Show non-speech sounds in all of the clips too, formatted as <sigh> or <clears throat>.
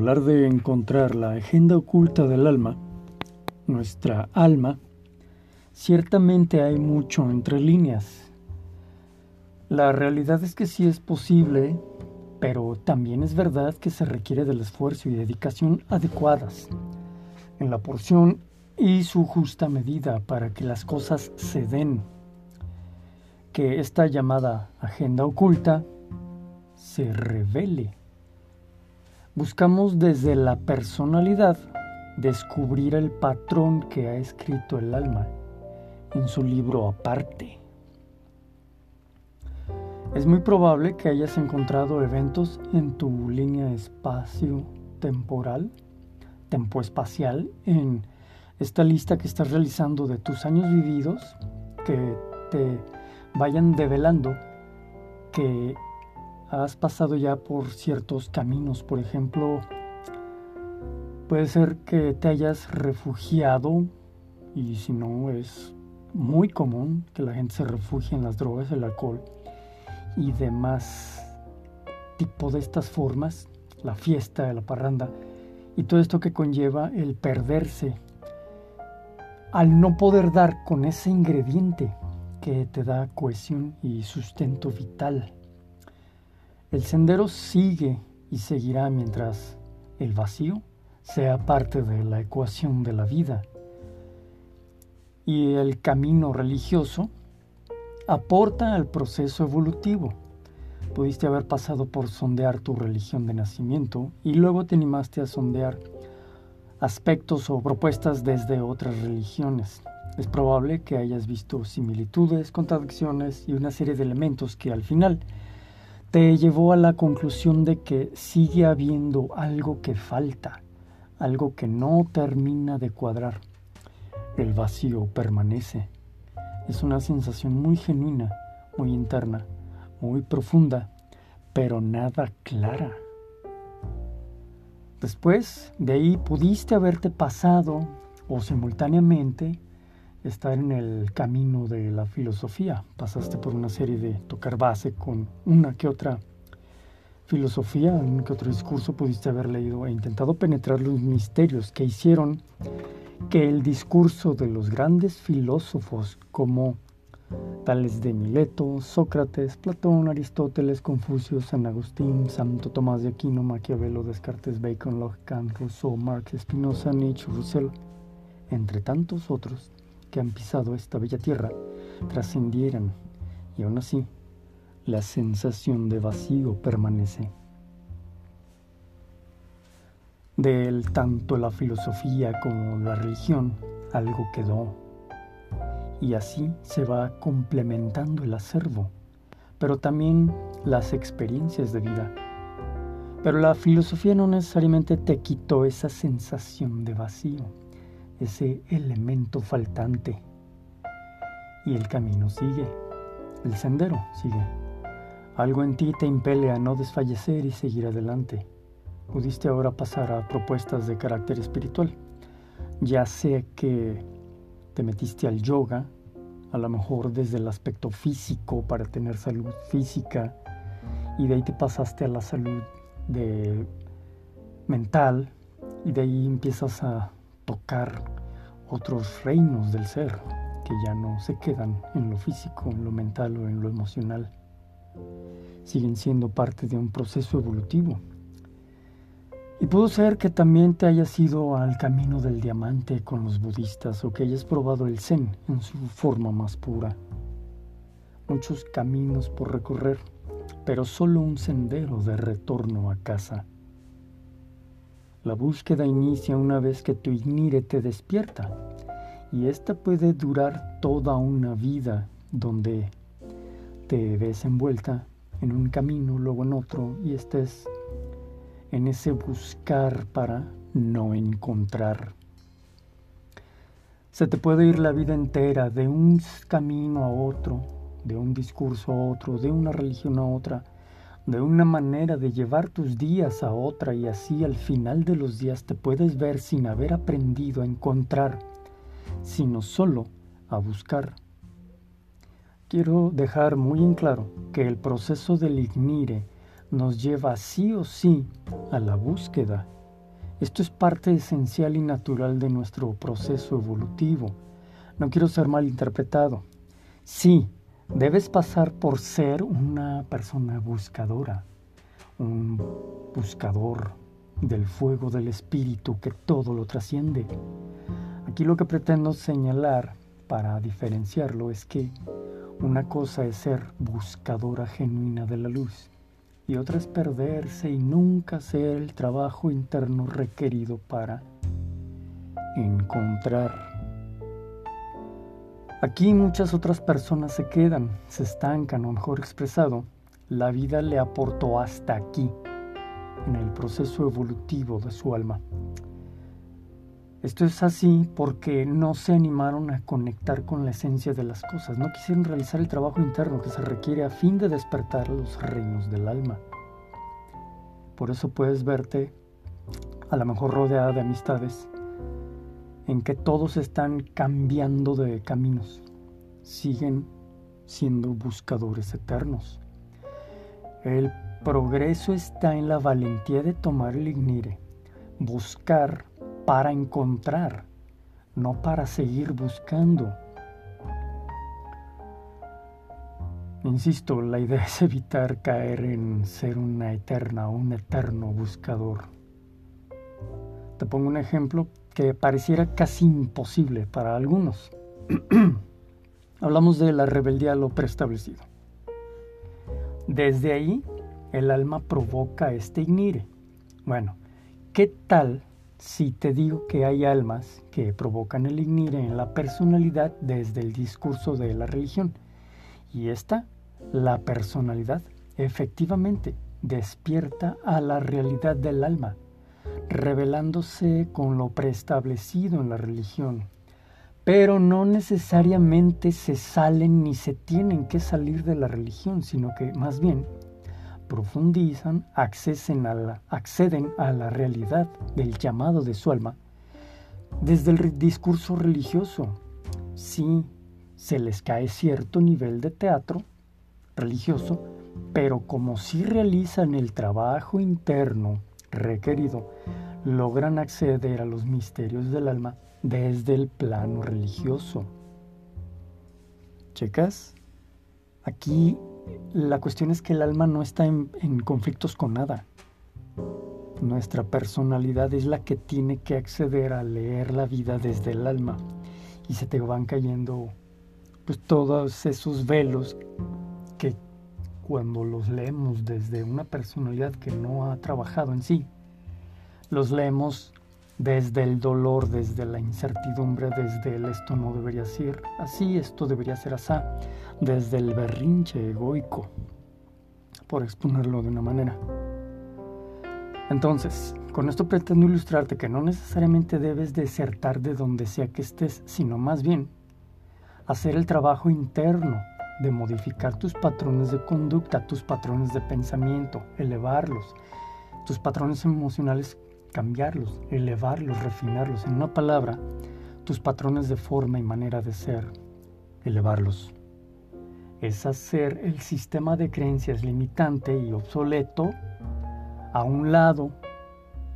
hablar de encontrar la agenda oculta del alma, nuestra alma, ciertamente hay mucho entre líneas. La realidad es que sí es posible, pero también es verdad que se requiere del esfuerzo y dedicación adecuadas, en la porción y su justa medida para que las cosas se den. Que esta llamada agenda oculta se revele. Buscamos desde la personalidad descubrir el patrón que ha escrito el alma en su libro aparte. Es muy probable que hayas encontrado eventos en tu línea espacio-temporal, tempo-espacial, en esta lista que estás realizando de tus años vividos, que te vayan develando que has pasado ya por ciertos caminos. Por ejemplo, puede ser que te hayas refugiado, y si no es muy común que la gente se refugie en las drogas, el alcohol y demás tipo de estas formas, la fiesta, la parranda, y todo esto que conlleva el perderse al no poder dar con ese ingrediente que te da cohesión y sustento vital. El sendero sigue y seguirá mientras el vacío sea parte de la ecuación de la vida. Y el camino religioso aporta al proceso evolutivo. Pudiste haber pasado por sondear tu religión de nacimiento y luego te animaste a sondear aspectos o propuestas desde otras religiones. Es probable que hayas visto similitudes, contradicciones y una serie de elementos que al final te llevó a la conclusión de que sigue habiendo algo que falta, algo que no termina de cuadrar. El vacío permanece. Es una sensación muy genuina, muy interna, muy profunda, pero nada clara. Después de ahí pudiste haberte pasado o simultáneamente estar en el camino de la filosofía. Pasaste por una serie de tocar base con una que otra filosofía, un que otro discurso pudiste haber leído e intentado penetrar los misterios que hicieron que el discurso de los grandes filósofos como tales de Mileto, Sócrates, Platón, Aristóteles, Confucio, San Agustín, Santo Tomás de Aquino, Maquiavelo, Descartes, Bacon, Locke, Kant, Rousseau, Marx, Spinoza, Nietzsche, Russell, entre tantos otros, que han pisado esta bella tierra trascendieran y aún así la sensación de vacío permanece. De tanto la filosofía como la religión algo quedó y así se va complementando el acervo, pero también las experiencias de vida. Pero la filosofía no necesariamente te quitó esa sensación de vacío ese elemento faltante. Y el camino sigue, el sendero sigue. Algo en ti te impele a no desfallecer y seguir adelante. Pudiste ahora pasar a propuestas de carácter espiritual. Ya sé que te metiste al yoga, a lo mejor desde el aspecto físico para tener salud física, y de ahí te pasaste a la salud de mental, y de ahí empiezas a tocar otros reinos del ser que ya no se quedan en lo físico, en lo mental o en lo emocional. Siguen siendo parte de un proceso evolutivo. Y pudo ser que también te hayas ido al camino del diamante con los budistas o que hayas probado el zen en su forma más pura. Muchos caminos por recorrer, pero solo un sendero de retorno a casa. La búsqueda inicia una vez que tu ignire te despierta y esta puede durar toda una vida donde te ves envuelta en un camino, luego en otro y estés en ese buscar para no encontrar. Se te puede ir la vida entera de un camino a otro, de un discurso a otro, de una religión a otra, de una manera de llevar tus días a otra y así al final de los días te puedes ver sin haber aprendido a encontrar, sino solo a buscar. Quiero dejar muy en claro que el proceso del ignire nos lleva sí o sí a la búsqueda Esto es parte esencial y natural de nuestro proceso evolutivo. No quiero ser mal interpretado. Sí, debes pasar por ser una persona buscadora, un buscador del fuego del espíritu que todo lo trasciende. Aquí lo que pretendo señalar para diferenciarlo es que una cosa es ser buscadora genuina de la luz y otra es perderse y nunca hacer el trabajo interno requerido para encontrar. Aquí muchas otras personas se quedan, se estancan o mejor expresado, la vida le aportó hasta aquí, en el proceso evolutivo de su alma. Esto es así porque no se animaron a conectar con la esencia de las cosas, no quisieron realizar el trabajo interno que se requiere a fin de despertar los reinos del alma. Por eso puedes verte a lo mejor rodeada de amistades en que todos están cambiando de caminos, siguen siendo buscadores eternos. El progreso está en la valentía de tomar el ignire, buscar para encontrar, no para seguir buscando. Insisto, la idea <laughs> es evitar caer en ser una eterna un eterno buscador. Te pongo un ejemplo que pareciera casi imposible para algunos. <clears throat> Hablamos de la rebeldía a lo preestablecido. Desde ahí, el alma provoca este ignire. Bueno, ¿qué tal si te digo que hay almas que provocan el ignire en la personalidad desde el discurso de la religión. Y esta, la personalidad, efectivamente despierta a la realidad del alma, revelándose con lo preestablecido en la religión. Pero no necesariamente se salen ni se tienen que salir de la religión, sino que más bien profundizan, acceden a, la, acceden a la realidad del llamado de su alma desde el discurso religioso. Sí, se les cae cierto nivel de teatro religioso, pero como si realizan el trabajo interno requerido, logran acceder a los misterios del alma desde el plano religioso. ¿Checas? Aquí la cuestión es que el alma no está en, conflictos con nada. Nuestra personalidad es la que tiene que acceder a leer la vida desde el alma y se te van cayendo pues todos esos velos cuando los leemos desde una personalidad que no ha trabajado en sí, los leemos desde el dolor, desde la incertidumbre, desde el esto no debería ser así, esto debería ser así, desde el berrinche egoico, por exponerlo de una manera. Entonces, con esto pretendo ilustrarte que no necesariamente debes desertar de donde sea que estés, sino más bien hacer el trabajo interno de modificar tus patrones de conducta, tus patrones de pensamiento, elevarlos, tus patrones emocionales cambiarlos, elevarlos, refinarlos. En una palabra, tus patrones de forma y manera de ser, elevarlos. Es hacer el sistema de creencias limitante y obsoleto a un lado,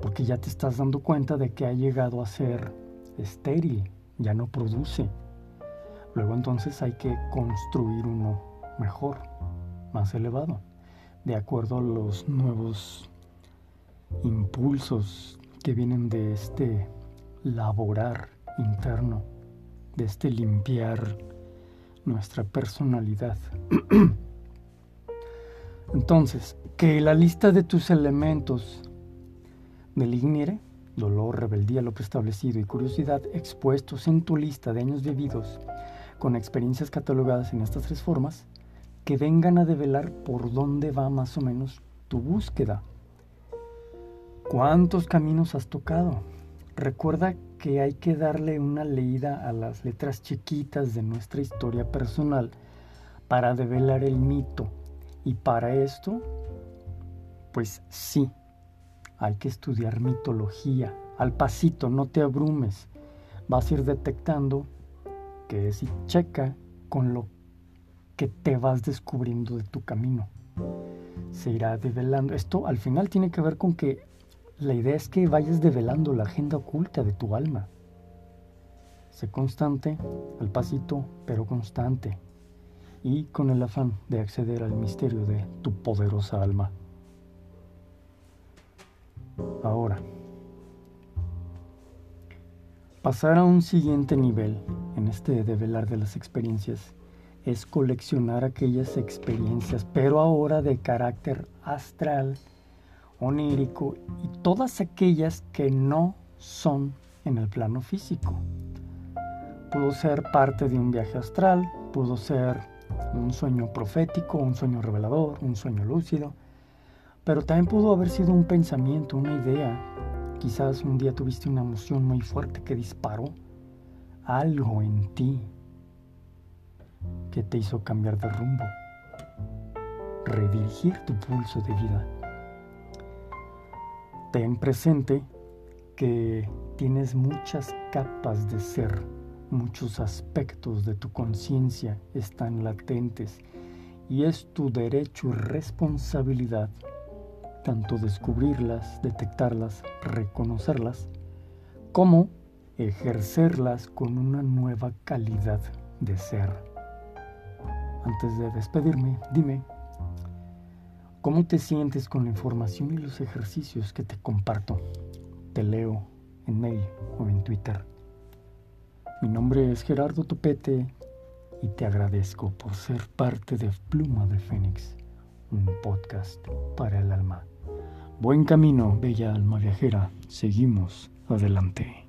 porque ya te estás dando cuenta de que ha llegado a ser estéril, ya no produce. Luego entonces hay que construir uno mejor, más elevado, de acuerdo a los nuevos impulsos que vienen de este laborar interno, de este limpiar nuestra personalidad. <clears throat> Entonces, que la lista de tus elementos del ignire, dolor, rebeldía, lo preestablecido y curiosidad expuestos en tu lista de años vividos con experiencias catalogadas en estas tres formas, que vengan a develar por dónde va más o menos tu búsqueda ¿Cuántos caminos has tocado? Recuerda que hay que darle una leída a las letras chiquitas de nuestra historia personal para develar el mito. Y para esto, pues sí, hay que estudiar mitología. Al pasito, no te abrumes. Vas a ir detectando que es y checa con lo que te vas descubriendo de tu camino. Se irá develando. Esto al final tiene que ver con que la idea es que vayas develando la agenda oculta de tu alma. Sé constante, al pasito, pero constante, y con el afán de acceder al misterio de tu poderosa alma. Ahora, pasar a un siguiente nivel en este develar de las experiencias es coleccionar aquellas experiencias, pero ahora de carácter astral, onírico y todas aquellas que no son en el plano físico. Pudo ser parte de un viaje astral, pudo ser un sueño profético, un sueño revelador, un sueño lúcido, pero también pudo haber sido un pensamiento, una idea. Quizás un día tuviste una emoción muy fuerte que disparó algo en ti que te hizo cambiar de rumbo, redirigir tu pulso de vida. Ten presente que tienes muchas capas de ser, muchos aspectos de tu conciencia están latentes y es tu derecho y responsabilidad tanto descubrirlas, detectarlas, reconocerlas, como ejercerlas con una nueva calidad de ser. Antes de despedirme, dime, ¿cómo te sientes con la información y los ejercicios que te comparto? Te leo en mail o en Twitter. Mi nombre es Gerardo Topete y te agradezco por ser parte de Pluma de Fénix, un podcast para el alma. Buen camino, bella alma viajera. Seguimos adelante.